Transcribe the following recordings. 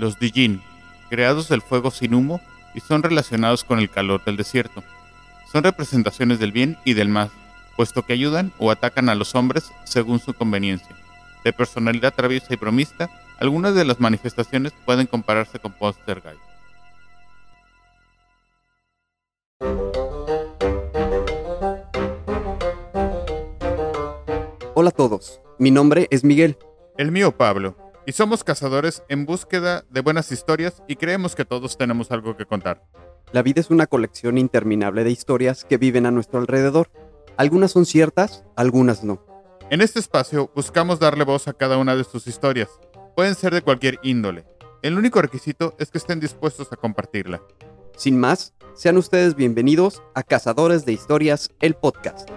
los Dijin, creados del fuego sin humo y son relacionados con el calor del desierto. Son representaciones del bien y del mal, puesto que ayudan o atacan a los hombres según su conveniencia. De personalidad traviesa y bromista, algunas de las manifestaciones pueden compararse con Poltergeist. Hola a todos, mi nombre es Miguel. El mío Pablo, y somos cazadores en búsqueda de buenas historias y creemos que todos tenemos algo que contar. La vida es una colección interminable de historias que viven a nuestro alrededor. Algunas son ciertas, algunas no. En este espacio buscamos darle voz a cada una de sus historias. Pueden ser de cualquier índole. El único requisito es que estén dispuestos a compartirla. Sin más, sean ustedes bienvenidos a Cazadores de Historias, el podcast.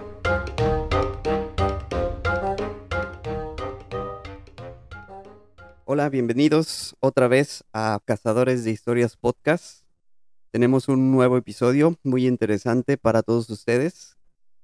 Hola, bienvenidos otra vez a Cazadores de Historias Podcast. Tenemos un nuevo episodio muy interesante para todos ustedes.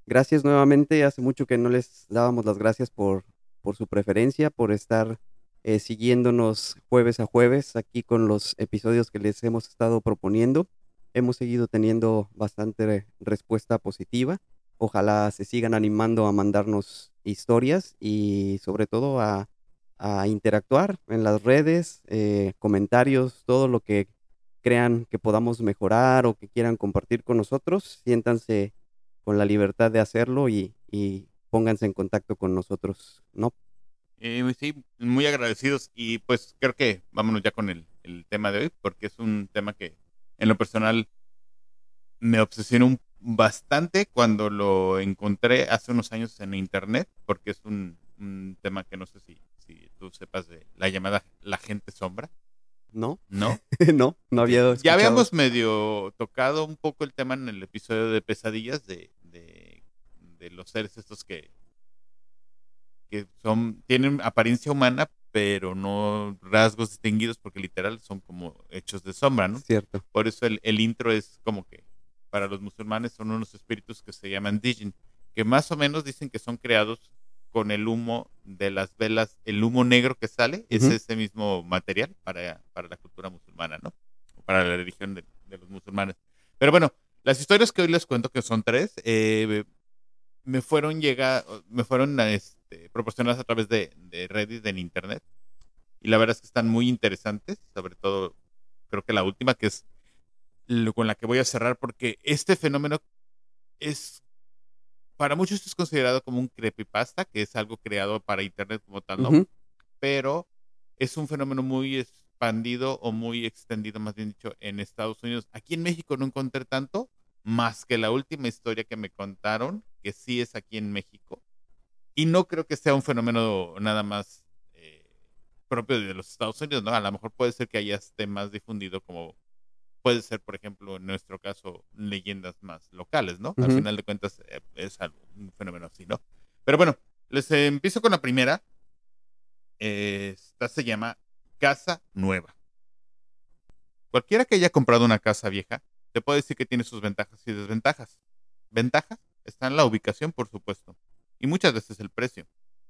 Gracias nuevamente, hace mucho que no les dábamos las gracias por, por su preferencia, por estar eh, siguiéndonos jueves a jueves aquí con los episodios que les hemos estado proponiendo. Hemos seguido teniendo bastante respuesta positiva. Ojalá se sigan animando a mandarnos historias y sobre todo a, a interactuar en las redes, eh, comentarios, todo lo que crean que podamos mejorar o que quieran compartir con nosotros, siéntanse con la libertad de hacerlo y, y pónganse en contacto con nosotros, ¿no? Eh, sí, muy agradecidos y pues creo que vámonos ya con el, el, tema de hoy porque es un tema que en lo personal me obsesionó bastante cuando lo encontré hace unos años en internet porque es un tema que no sé si, si tú sepas de la llamada la gente sombra. ¿No? ¿No? no, no había. Ya habíamos medio tocado un poco el tema en el episodio de pesadillas de, de, de los seres estos que, que son, tienen apariencia humana, pero no rasgos distinguidos porque literal son como hechos de sombra, ¿no? Cierto. Por eso el, el intro es como que para los musulmanes son unos espíritus que se llaman Dijin, que más o menos dicen que son creados con el humo de las velas, el humo negro que sale, uh -huh. es ese mismo material para, para la cultura musulmana, ¿no? Para la religión de, de, los musulmanes. Pero bueno, las historias que hoy les cuento, que son tres, eh, me fueron llega, me fueron este, proporcionadas a través de, de Reddit en internet. Y la verdad es que están muy interesantes, sobre todo creo que la última, que es lo con la que voy a cerrar, porque este fenómeno es para muchos es considerado como un creepypasta, que es algo creado para internet como tal, ¿no? Uh -huh. Pero es un fenómeno muy expandido o muy extendido, más bien dicho, en Estados Unidos. Aquí en México no encontré tanto, más que la última historia que me contaron, que sí es aquí en México. Y no creo que sea un fenómeno nada más eh, propio de los Estados Unidos, ¿no? A lo mejor puede ser que haya esté más difundido como puede ser, por ejemplo, en nuestro caso, leyendas más locales, ¿no? Uh -huh. Al final de cuentas eh, es algo, un fenómeno así, ¿no? Pero bueno, les eh, empiezo con la primera. Eh, esta se llama Casa Nueva. Cualquiera que haya comprado una casa vieja, te puede decir que tiene sus ventajas y desventajas. Ventajas están en la ubicación, por supuesto, y muchas veces el precio.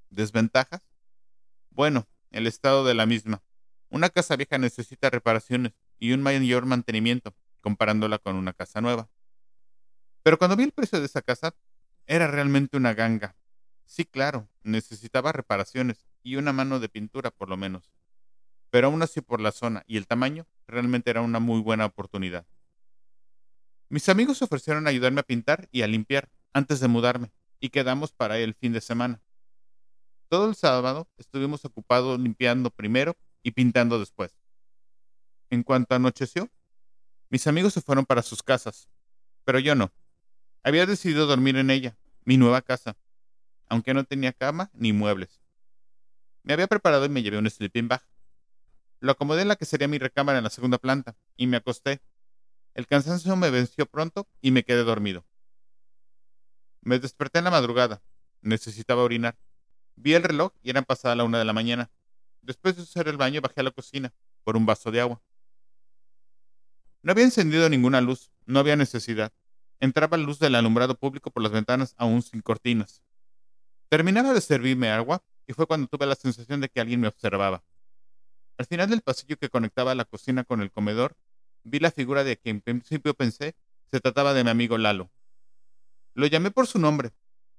Desventajas, bueno, el estado de la misma. Una casa vieja necesita reparaciones y un mayor mantenimiento, comparándola con una casa nueva. Pero cuando vi el precio de esa casa, era realmente una ganga. Sí, claro, necesitaba reparaciones y una mano de pintura por lo menos. Pero aún así por la zona y el tamaño, realmente era una muy buena oportunidad. Mis amigos ofrecieron ayudarme a pintar y a limpiar antes de mudarme, y quedamos para el fin de semana. Todo el sábado estuvimos ocupados limpiando primero y pintando después. En cuanto anocheció, mis amigos se fueron para sus casas, pero yo no. Había decidido dormir en ella, mi nueva casa, aunque no tenía cama ni muebles. Me había preparado y me llevé un sleeping bag. Lo acomodé en la que sería mi recámara en la segunda planta y me acosté. El cansancio me venció pronto y me quedé dormido. Me desperté en la madrugada. Necesitaba orinar. Vi el reloj y eran pasada la una de la mañana. Después de hacer el baño bajé a la cocina por un vaso de agua. No había encendido ninguna luz, no había necesidad. Entraba luz del alumbrado público por las ventanas aún sin cortinas. Terminaba de servirme agua y fue cuando tuve la sensación de que alguien me observaba. Al final del pasillo que conectaba la cocina con el comedor, vi la figura de quien en principio pensé se trataba de mi amigo Lalo. Lo llamé por su nombre,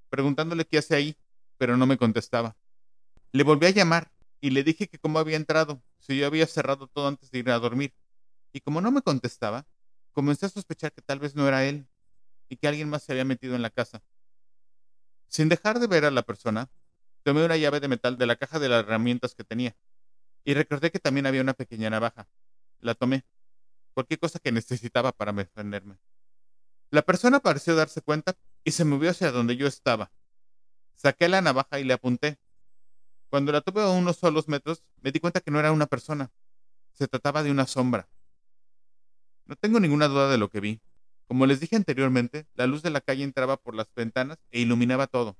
preguntándole qué hace ahí, pero no me contestaba. Le volví a llamar y le dije que cómo había entrado, si yo había cerrado todo antes de ir a dormir. Y como no me contestaba, comencé a sospechar que tal vez no era él y que alguien más se había metido en la casa. Sin dejar de ver a la persona, tomé una llave de metal de la caja de las herramientas que tenía y recordé que también había una pequeña navaja. La tomé, cualquier cosa que necesitaba para defenderme. La persona pareció darse cuenta y se movió hacia donde yo estaba. Saqué la navaja y le apunté. Cuando la tuve a unos solos metros, me di cuenta que no era una persona. Se trataba de una sombra. No tengo ninguna duda de lo que vi. Como les dije anteriormente, la luz de la calle entraba por las ventanas e iluminaba todo,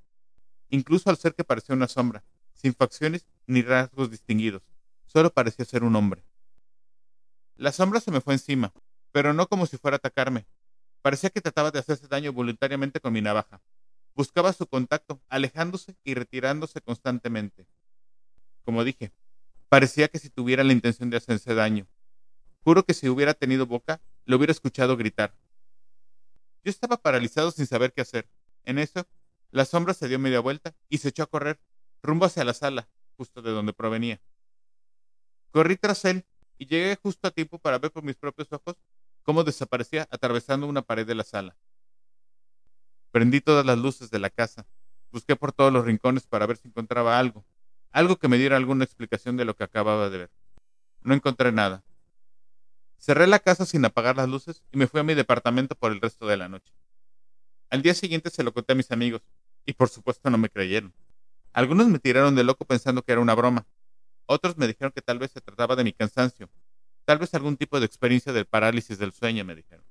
incluso al ser que parecía una sombra, sin facciones ni rasgos distinguidos. Solo parecía ser un hombre. La sombra se me fue encima, pero no como si fuera a atacarme. Parecía que trataba de hacerse daño voluntariamente con mi navaja. Buscaba su contacto, alejándose y retirándose constantemente. Como dije, parecía que si tuviera la intención de hacerse daño. Juro que si hubiera tenido boca, lo hubiera escuchado gritar. Yo estaba paralizado sin saber qué hacer. En eso, la sombra se dio media vuelta y se echó a correr, rumbo hacia la sala, justo de donde provenía. Corrí tras él y llegué justo a tiempo para ver por mis propios ojos cómo desaparecía atravesando una pared de la sala. Prendí todas las luces de la casa, busqué por todos los rincones para ver si encontraba algo, algo que me diera alguna explicación de lo que acababa de ver. No encontré nada. Cerré la casa sin apagar las luces y me fui a mi departamento por el resto de la noche. Al día siguiente se lo conté a mis amigos, y por supuesto no me creyeron. Algunos me tiraron de loco pensando que era una broma. Otros me dijeron que tal vez se trataba de mi cansancio. Tal vez algún tipo de experiencia del parálisis del sueño, me dijeron.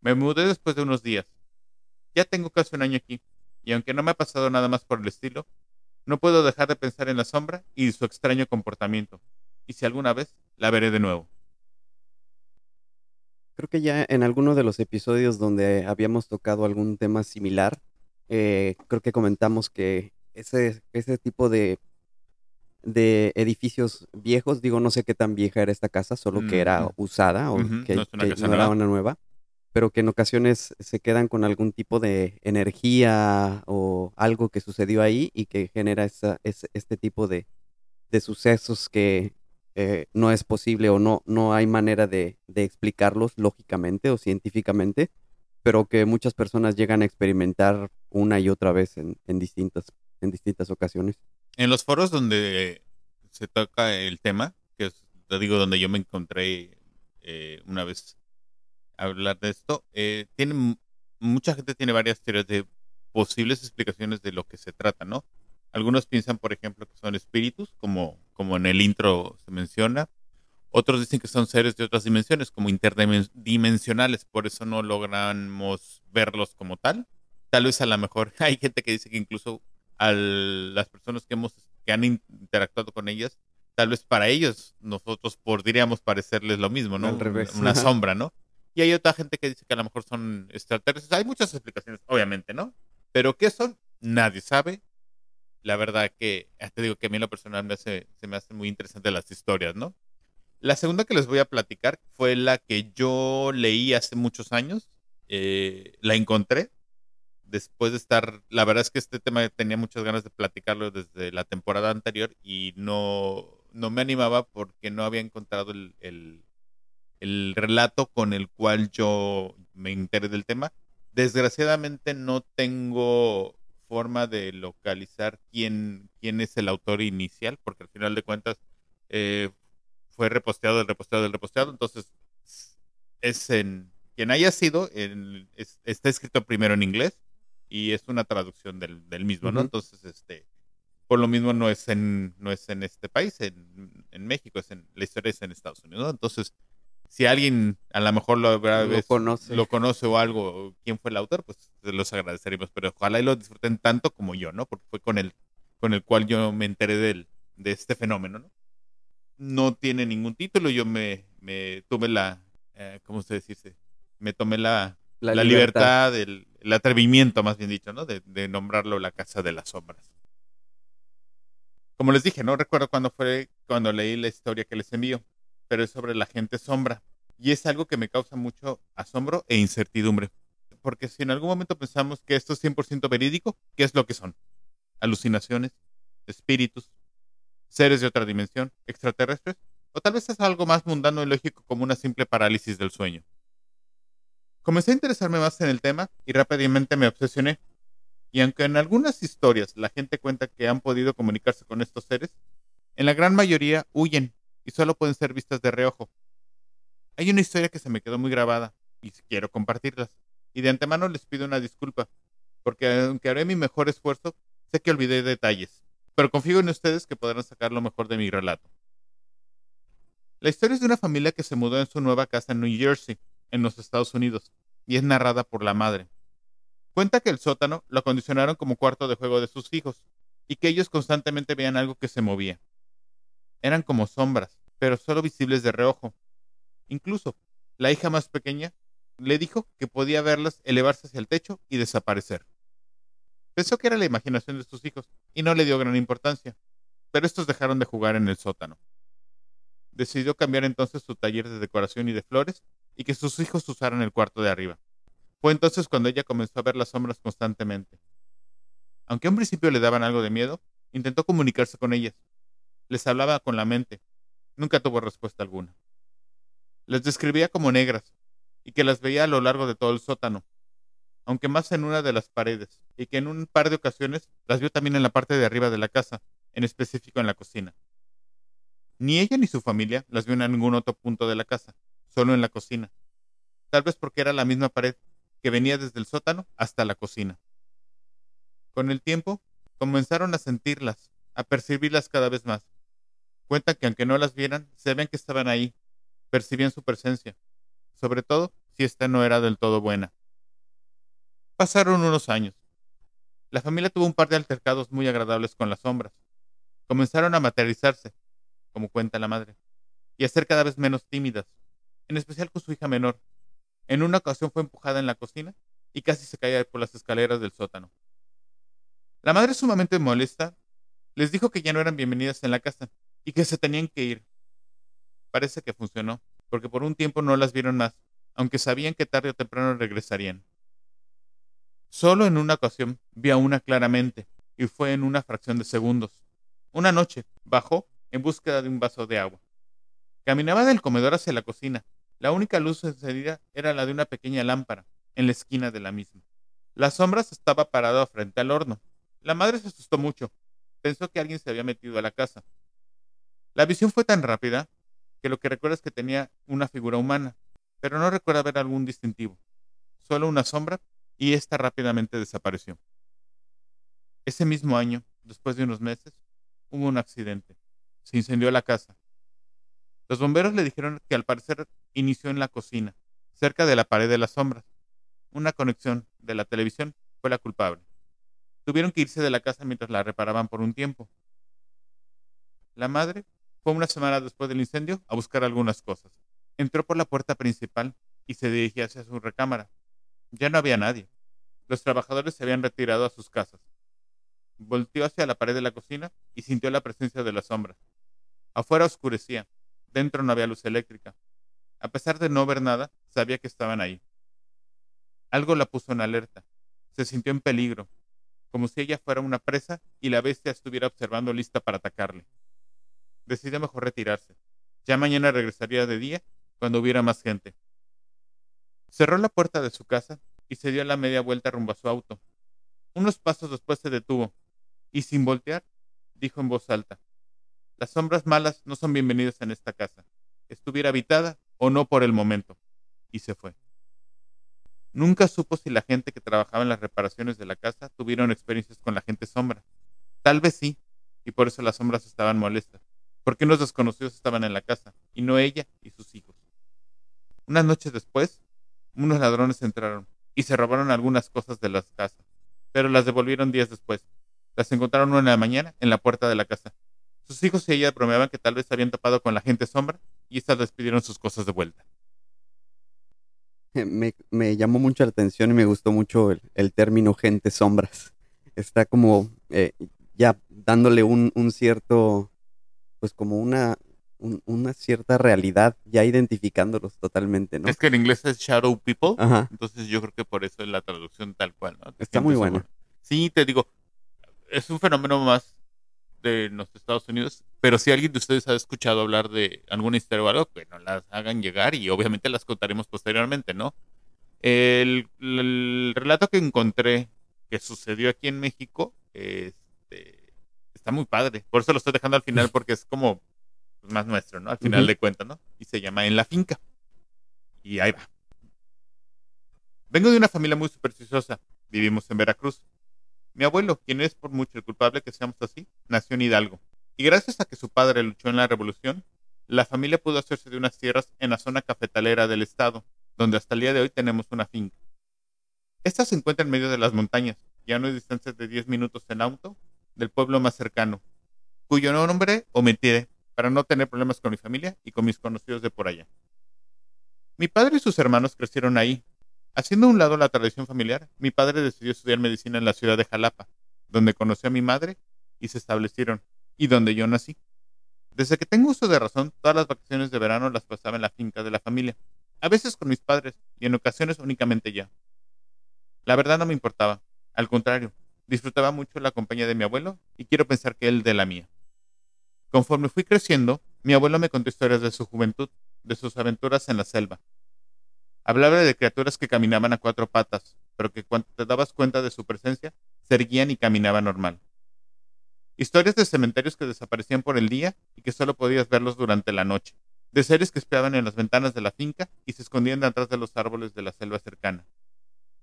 Me mudé después de unos días. Ya tengo casi un año aquí, y aunque no me ha pasado nada más por el estilo, no puedo dejar de pensar en la sombra y su extraño comportamiento. Y si alguna vez la veré de nuevo. Creo que ya en alguno de los episodios donde habíamos tocado algún tema similar, eh, creo que comentamos que ese, ese tipo de, de edificios viejos, digo, no sé qué tan vieja era esta casa, solo que era usada o que, no, era una nueva, pero que en ocasiones se quedan con algún tipo de energía o algo que sucedió ahí y que genera esa, este tipo de, de sucesos que eh, no es posible o no, no hay manera de, explicarlos lógicamente o científicamente, pero que muchas personas llegan a experimentar una y otra vez en, distintas, en distintas ocasiones. En los foros donde se toca el tema, que es, te digo, donde yo me encontré eh, una vez hablar de esto, eh, tiene, mucha gente tiene varias teorías de posibles explicaciones de lo que se trata, ¿no? Algunos piensan, por ejemplo, que son espíritus, como, como en el intro se menciona. Otros dicen que son seres de otras dimensiones, como interdimensionales, por eso no logramos verlos como tal. Tal vez a lo mejor hay gente que dice que incluso a las personas que hemos que han interactuado con ellas, tal vez para ellos nosotros podríamos parecerles lo mismo, ¿no? Una sombra, ¿no? Y hay otra gente que dice que a lo mejor son extraterrestres. Hay muchas explicaciones, obviamente, ¿no? Pero ¿qué son? Nadie sabe la verdad que, te digo que a mí en lo personal me hace, se me hacen muy interesantes las historias, ¿no? La segunda que les voy a platicar fue la que yo leí hace muchos años. Eh, la encontré después de estar, la verdad es que este tema tenía muchas ganas de platicarlo desde la temporada anterior y no, no me animaba porque no había encontrado el, el, el relato con el cual yo me enteré del tema. Desgraciadamente no tengo forma de localizar quién, quién es el autor inicial, porque al final de cuentas eh, fue reposteado, el reposteado, el reposteado, entonces es en quien haya sido, está escrito primero en inglés y es una traducción del, mismo, ¿no? Entonces, este, por lo mismo no es en, no es en este país, en, en México, es en, la historia es en Estados Unidos, ¿no? Entonces, si alguien a lo mejor lo, conoce. lo conoce o algo, quién fue el autor, pues los agradeceríamos. Pero ojalá y lo disfruten tanto como yo, ¿no? Porque fue con el, con el cual yo me enteré del, de este fenómeno, ¿no? No tiene ningún título, yo me, me tuve la, eh, ¿cómo se dice? Me tomé la, la, libertad, el, atrevimiento, más bien dicho, ¿no? De, nombrarlo la Casa de las Sombras. Como les dije, no recuerdo cuándo fue cuando leí la historia que les envío, pero es sobre la gente sombra. Y es algo que me causa mucho asombro e incertidumbre. Porque si en algún momento pensamos que esto es 100% verídico, ¿qué es lo que son? Alucinaciones, espíritus, seres de otra dimensión, extraterrestres, o tal vez es algo más mundano y lógico como una simple parálisis del sueño. Comencé a interesarme más en el tema y rápidamente me obsesioné. Y aunque en algunas historias la gente cuenta que han podido comunicarse con estos seres, en la gran mayoría huyen y solo pueden ser vistas de reojo. Hay una historia que se me quedó muy grabada y quiero compartirlas. Y de antemano les pido una disculpa, porque aunque haré mi mejor esfuerzo, sé que olvidé detalles, pero confío en ustedes que podrán sacar lo mejor de mi relato. La historia es de una familia que se mudó en su nueva casa en New Jersey, en los Estados Unidos, y es narrada por la madre. Cuenta que el sótano lo acondicionaron como cuarto de juego de sus hijos, y que ellos constantemente veían algo que se movía. Eran como sombras, pero solo visibles de reojo. Incluso, la hija más pequeña le dijo que podía verlas elevarse hacia el techo y desaparecer. Pensó que era la imaginación de sus hijos y no le dio gran importancia, pero estos dejaron de jugar en el sótano. Decidió cambiar entonces su taller de decoración y de flores y que sus hijos usaran el cuarto de arriba. Fue entonces cuando ella comenzó a ver las sombras constantemente. Aunque a un principio le daban algo de miedo, intentó comunicarse con ellas. Les hablaba con la mente. Nunca tuvo respuesta alguna. Les describía como negras y que las veía a lo largo de todo el sótano, aunque más en una de las paredes, y que en un par de ocasiones las vio también en la parte de arriba de la casa, en específico en la cocina. Ni ella ni su familia las vio en ningún otro punto de la casa, solo en la cocina. Tal vez porque era la misma pared que venía desde el sótano hasta la cocina. Con el tiempo, comenzaron a sentirlas, a percibirlas cada vez más. Cuentan que aunque no las vieran, se que estaban ahí, percibían su presencia, sobre todo si ésta no era del todo buena. Pasaron unos años. La familia tuvo un par de altercados muy agradables con las sombras. Comenzaron a materializarse, como cuenta la madre, y a ser cada vez menos tímidas, en especial con su hija menor. En una ocasión fue empujada en la cocina y casi se caía por las escaleras del sótano. La madre, sumamente molesta, les dijo que ya no eran bienvenidas en la casa y que se tenían que ir. Parece que funcionó, porque por un tiempo no las vieron más, aunque sabían que tarde o temprano regresarían. Solo en una ocasión vi a una claramente, y fue en una fracción de segundos. Una noche bajó en búsqueda de un vaso de agua. Caminaba del comedor hacia la cocina. La única luz encendida era la de una pequeña lámpara, en la esquina de la misma. Las sombras estaba parado frente al horno. La madre se asustó mucho. Pensó que alguien se había metido a la casa. La visión fue tan rápida que lo que recuerda es que tenía una figura humana, pero no recuerda ver algún distintivo. Solo una sombra y ésta rápidamente desapareció. Ese mismo año, después de unos meses, hubo un accidente. Se incendió la casa. Los bomberos le dijeron que al parecer inició en la cocina, cerca de la pared de las sombras. Una conexión de la televisión fue la culpable. Tuvieron que irse de la casa mientras la reparaban por un tiempo. La madre fue una semana después del incendio a buscar algunas cosas. Entró por la puerta principal y se dirigía hacia su recámara. Ya no había nadie. Los trabajadores se habían retirado a sus casas. Volteó hacia la pared de la cocina y sintió la presencia de la sombra. Afuera oscurecía, Dentro no había luz eléctrica. A pesar de no ver nada, sabía que estaban ahí. Algo la puso en alerta. Se sintió en peligro, como si ella fuera una presa y la bestia estuviera observando lista para atacarle. Decidió mejor retirarse. Ya mañana regresaría de día cuando hubiera más gente. Cerró la puerta de su casa y se dio la media vuelta rumbo a su auto. Unos pasos después se detuvo y sin voltear dijo en voz alta, las sombras malas no son bienvenidas en esta casa, estuviera habitada o no por el momento. Y se fue. Nunca supo si la gente que trabajaba en las reparaciones de la casa tuvieron experiencias con la gente sombra. Tal vez sí, y por eso las sombras estaban molestas, porque unos desconocidos estaban en la casa, y no ella y sus hijos. Unas noches después, unos ladrones entraron y se robaron algunas cosas de las casas, pero las devolvieron días después. Las encontraron una de la mañana en la puerta de la casa, sus hijos y ella bromeaban que tal vez habían tapado con la gente sombra y estas les pidieron sus cosas de vuelta. Me, llamó mucho la atención y me gustó mucho el, término gente sombras. Está como eh, ya dándole un, cierto pues como una, un- una cierta realidad, ya identificándolos totalmente, ¿no? Es que en inglés es Shadow People. Ajá. Entonces yo creo que por eso es la traducción tal cual, ¿no? Está muy buena. seguro. Sí, te digo, es un fenómeno más de los Estados Unidos, pero si alguien de ustedes ha escuchado hablar de alguna historia o algo, las hagan llegar y obviamente las contaremos posteriormente, ¿no? El, el relato que encontré que sucedió aquí en México, este, está muy padre. Por eso lo estoy dejando al final porque es como pues, más nuestro, ¿no? Al final de cuentas, ¿no? Y se llama En la finca. Y ahí va. Vengo de una familia muy supersticiosa. Vivimos en Veracruz. Mi abuelo, quien es por mucho el culpable que seamos así, nació en Hidalgo. Y gracias a que su padre luchó en la revolución, la familia pudo hacerse de unas tierras en la zona cafetalera del estado, donde hasta el día de hoy tenemos una finca. Esta se encuentra en medio de las montañas, y a una distancia de 10 minutos en auto del pueblo más cercano, cuyo nombre omitiré para no tener problemas con mi familia y con mis conocidos de por allá. Mi padre y sus hermanos crecieron ahí. Haciendo a un lado la tradición familiar, mi padre decidió estudiar medicina en la ciudad de Jalapa, donde conoció a mi madre y se establecieron, y donde yo nací. Desde que tengo uso de razón, todas las vacaciones de verano las pasaba en la finca de la familia, a veces con mis padres y en ocasiones únicamente ya. La verdad no me importaba, al contrario, disfrutaba mucho la compañía de mi abuelo y quiero pensar que él de la mía. Conforme fui creciendo, mi abuelo me contó historias de su juventud, de sus aventuras en la selva. Hablaba de criaturas que caminaban a cuatro patas, pero que cuando te dabas cuenta de su presencia, se erguían y caminaban normal. Historias de cementerios que desaparecían por el día y que solo podías verlos durante la noche. De seres que espiaban en las ventanas de la finca y se escondían detrás de los árboles de la selva cercana.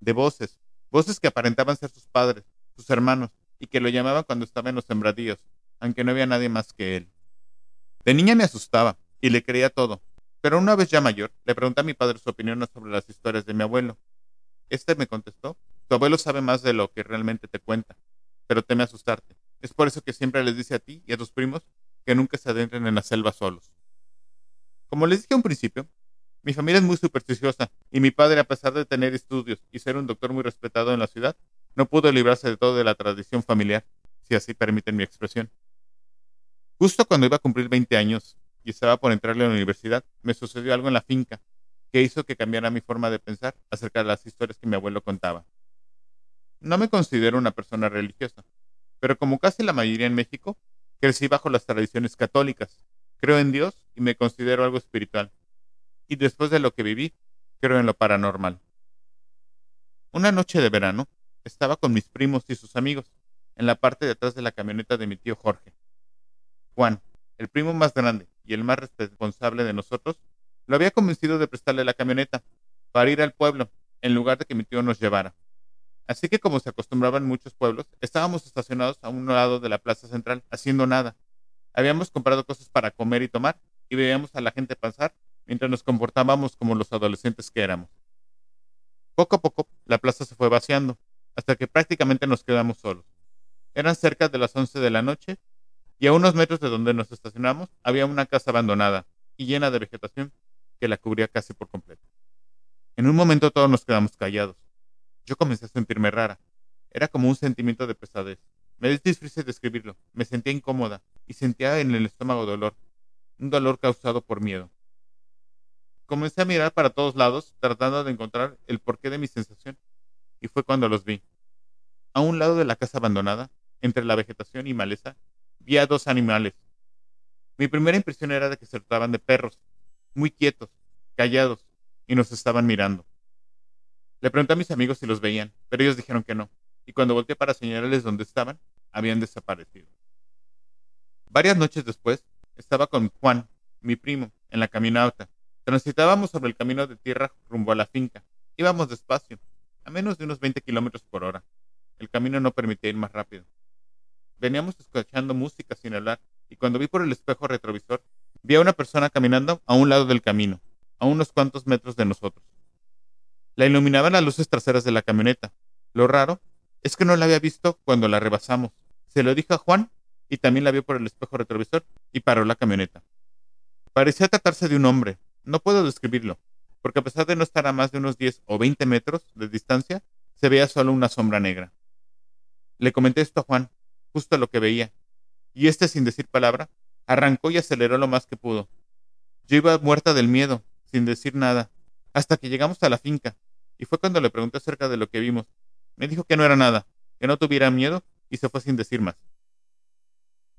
De voces, voces que aparentaban ser sus padres, sus hermanos, y que lo llamaban cuando estaba en los sembradíos, aunque no había nadie más que él. De niña me asustaba y le creía todo, pero una vez ya mayor, le pregunté a mi padre su opinión sobre las historias de mi abuelo. Este me contestó, tu abuelo sabe más de lo que realmente te cuenta, pero teme asustarte. Es por eso que siempre les dice a ti y a tus primos que nunca se adentren en la selva solos. Como les dije a un principio, mi familia es muy supersticiosa y mi padre, a pesar de tener estudios y ser un doctor muy respetado en la ciudad, no pudo librarse de todo de la tradición familiar, si así permiten mi expresión. Justo cuando iba a cumplir 20 años y estaba por entrarle a la universidad, me sucedió algo en la finca que hizo que cambiara mi forma de pensar acerca de las historias que mi abuelo contaba. No me considero una persona religiosa, pero como casi la mayoría en México, crecí bajo las tradiciones católicas. Creo en Dios y me considero algo espiritual. Y después de lo que viví, creo en lo paranormal. Una noche de verano, estaba con mis primos y sus amigos, en la parte de atrás de la camioneta de mi tío Jorge. Juan, el primo más grande y el más responsable de nosotros, lo había convencido de prestarle la camioneta para ir al pueblo, en lugar de que mi tío nos llevara. Así que como se acostumbraba en muchos pueblos, estábamos estacionados a un lado de la plaza central, haciendo nada. Habíamos comprado cosas para comer y tomar, y veíamos a la gente pasar mientras nos comportábamos como los adolescentes que éramos. Poco a poco, la plaza se fue vaciando, hasta que prácticamente nos quedamos solos. Eran cerca de las once de la noche, y a unos metros de donde nos estacionamos había una casa abandonada y llena de vegetación que la cubría casi por completo. En un momento todos nos quedamos callados. Yo comencé a sentirme rara. Era como un sentimiento de pesadez. Me es difícil describirlo. Me sentía incómoda y sentía en el estómago dolor. Un dolor causado por miedo. Comencé a mirar para todos lados, tratando de encontrar el porqué de mi sensación. Y fue cuando los vi. A un lado de la casa abandonada, entre la vegetación y maleza, vi a dos animales. Mi primera impresión era de que se trataban de perros, muy quietos, callados, y nos estaban mirando. Le pregunté a mis amigos si los veían, pero ellos dijeron que no, y cuando volteé para señalarles dónde estaban, habían desaparecido. Varias noches después, estaba con Juan, mi primo, en la caminata. Transitábamos sobre el camino de tierra rumbo a la finca. Íbamos despacio, a menos de unos 20 kilómetros por hora. El camino no permitía ir más rápido. Veníamos escuchando música sin hablar, y cuando vi por el espejo retrovisor, vi a una persona caminando a un lado del camino, a unos cuantos metros de nosotros. La iluminaban las luces traseras de la camioneta. Lo raro es que no la había visto cuando la rebasamos. Se lo dije a Juan y también la vio por el espejo retrovisor y paró la camioneta. Parecía tratarse de un hombre. No puedo describirlo, porque a pesar de no estar a más de unos 10 o 20 metros de distancia, se veía solo una sombra negra. Le comenté esto a Juan, justo lo que veía, y este sin decir palabra, Arrancó y aceleró lo más que pudo. Yo iba muerta del miedo, sin decir nada, hasta que llegamos a la finca, y fue cuando le pregunté acerca de lo que vimos. Me dijo que no era nada, que no tuviera miedo, y se fue sin decir más.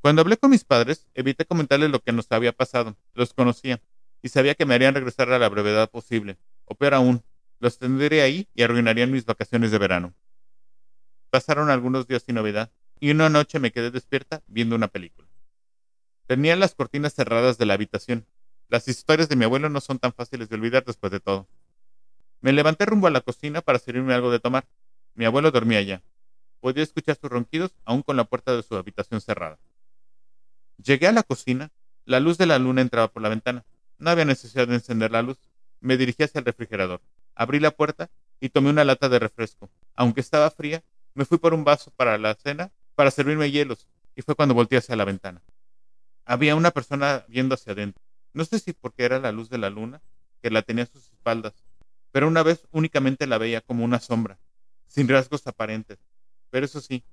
Cuando hablé con mis padres, evité comentarles lo que nos había pasado. Los conocía, y sabía que me harían regresar a la brevedad posible. O peor aún, los tendré ahí y arruinarían mis vacaciones de verano. Pasaron algunos días sin novedad, y una noche me quedé despierta viendo una película. Tenía las cortinas cerradas de la habitación. Las historias de mi abuelo no son tan fáciles de olvidar después de todo. Me levanté rumbo a la cocina para servirme algo de tomar. Mi abuelo dormía allá. Podía escuchar sus ronquidos aún con la puerta de su habitación cerrada. Llegué a la cocina. La luz de la luna entraba por la ventana. No había necesidad de encender la luz. Me dirigí hacia el refrigerador. Abrí la puerta y tomé una lata de refresco. Aunque estaba fría, me fui por un vaso para la cena para servirme hielos, y fue cuando volteé hacia la ventana. Había una persona viendo hacia adentro. No sé si porque era la luz de la luna, que la tenía a sus espaldas, pero una vez únicamente la veía como una sombra, sin rasgos aparentes. Pero eso sí,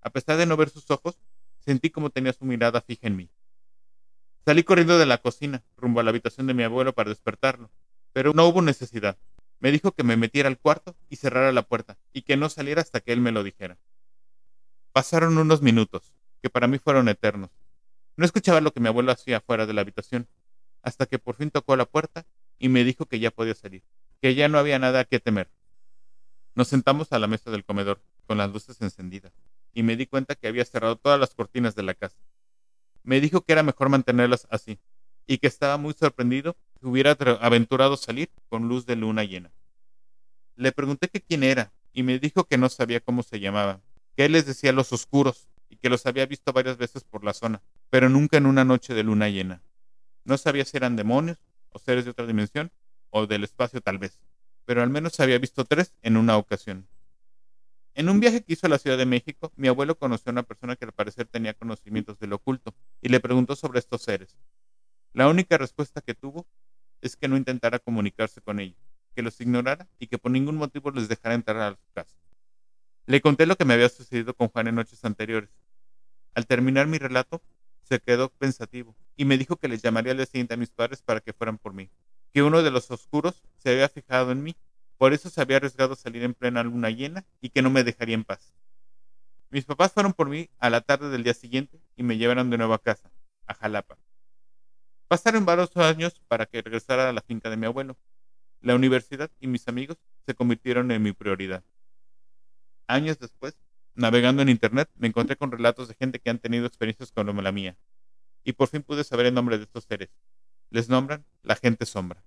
a pesar de no ver sus ojos, sentí como tenía su mirada fija en mí. Salí corriendo de la cocina, rumbo a la habitación de mi abuelo para despertarlo, pero no hubo necesidad. Me dijo que me metiera al cuarto y cerrara la puerta, y que no saliera hasta que él me lo dijera. Pasaron unos minutos, que para mí fueron eternos. No escuchaba lo que mi abuelo hacía fuera de la habitación, hasta que por fin tocó la puerta y me dijo que ya podía salir, que ya no había nada que temer. Nos sentamos a la mesa del comedor, con las luces encendidas, y me di cuenta que había cerrado todas las cortinas de la casa. Me dijo que era mejor mantenerlas así, y que estaba muy sorprendido hubiera aventurado salir con luz de luna llena. Le pregunté que quién era y me dijo que no sabía cómo se llamaba, que él les decía los oscuros y que los había visto varias veces por la zona, pero nunca en una noche de luna llena. No sabía si eran demonios o seres de otra dimensión o del espacio tal vez, pero al menos había visto tres en una ocasión. En un viaje que hizo a la Ciudad de México, mi abuelo conoció a una persona que al parecer tenía conocimientos del oculto y le preguntó sobre estos seres. La única respuesta que tuvo es que no intentara comunicarse con ellos, que los ignorara y que por ningún motivo les dejara entrar a su casa. Le conté lo que me había sucedido con Juan en noches anteriores. Al terminar mi relato, se quedó pensativo y me dijo que les llamaría al día siguiente a mis padres para que fueran por mí, que uno de los oscuros se había fijado en mí, por eso se había arriesgado a salir en plena luna llena y que no me dejaría en paz. Mis papás fueron por mí a la tarde del día siguiente y me llevaron de nuevo a casa, a Jalapa. Pasaron varios años para que regresara a la finca de mi abuelo. La universidad y mis amigos se convirtieron en mi prioridad. Años después, navegando en Internet, me encontré con relatos de gente que han tenido experiencias como la mía. Y por fin pude saber el nombre de estos seres. Les nombran la gente sombra.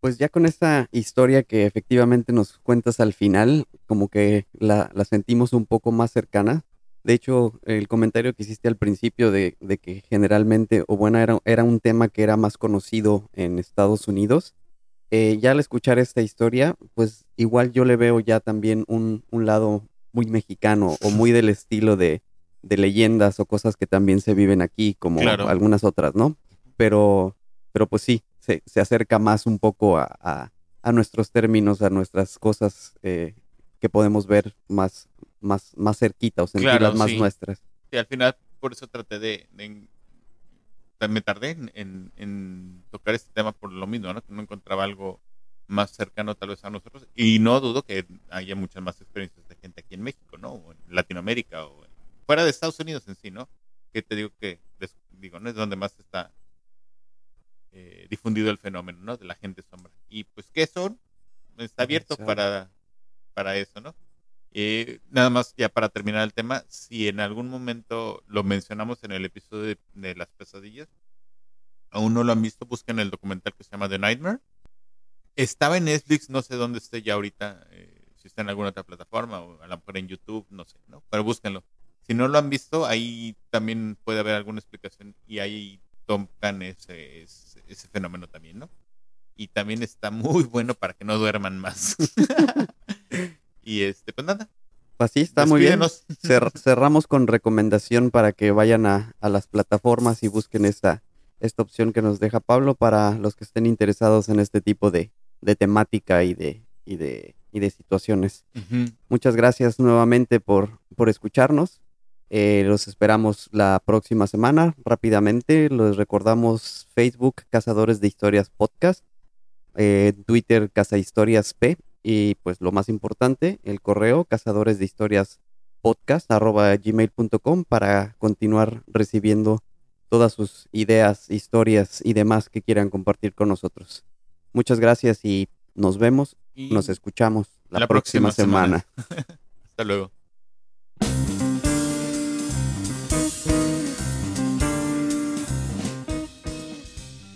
Pues ya con esta historia que efectivamente nos cuentas al final, como que la, la sentimos un poco más cercana. De hecho, el comentario que hiciste al principio de, que generalmente, o bueno, era, era, un tema que era más conocido en Estados Unidos, eh, ya al escuchar esta historia, pues igual yo le veo ya también un, lado muy mexicano o muy del estilo de, leyendas o cosas que también se viven aquí, como algunas otras, ¿no? Pero, pero pues sí, se, acerca más un poco a, nuestros términos, a nuestras cosas eh, que podemos ver más, más, más cerquita o sentirlas más nuestras. Sí, al final por eso traté de, me tardé en, tocar este tema por lo mismo, ¿no? Que no encontraba algo más cercano tal vez a nosotros y no dudo que haya muchas más experiencias de gente aquí en México, ¿no? O en Latinoamérica o fuera de Estados Unidos en sí, ¿no? Que te digo que, digo, no es donde más está eh, difundido el fenómeno, ¿no? De la gente sombra. Y pues, ¿qué son? Está abierto para, para eso, ¿no? Eh, nada más ya para terminar el tema, si en algún momento lo mencionamos en el episodio de, las pesadillas, aún no lo han visto, busquen el documental que se llama The Nightmare. Estaba en Netflix, no sé dónde esté ya ahorita, eh, si está en alguna otra plataforma o a lo mejor en YouTube, no sé, ¿no? Pero búsquenlo. Si no lo han visto, ahí también puede haber alguna explicación y ahí tocan ese, ese, ese fenómeno también, ¿no? Y también está muy bueno para que no duerman más. Y este, pues nada. Pues sí, está muy bien. cerramos con recomendación para que vayan a, las plataformas y busquen esta, esta opción que nos deja Pablo para los que estén interesados en este tipo de, temática y de, y de, y de situaciones. Muchas gracias nuevamente por, por escucharnos. Eh, los esperamos la próxima semana. Rápidamente, les recordamos Facebook Cazadores de Historias Podcast, eh, Twitter Casa Historias P y pues lo más importante, el correo cazadores de historias podcast arroba gmail.com para continuar recibiendo todas sus ideas, historias y demás que quieran compartir con nosotros. Muchas gracias y nos vemos, Y nos escuchamos la, la próxima, próxima semana. semana. Hasta luego.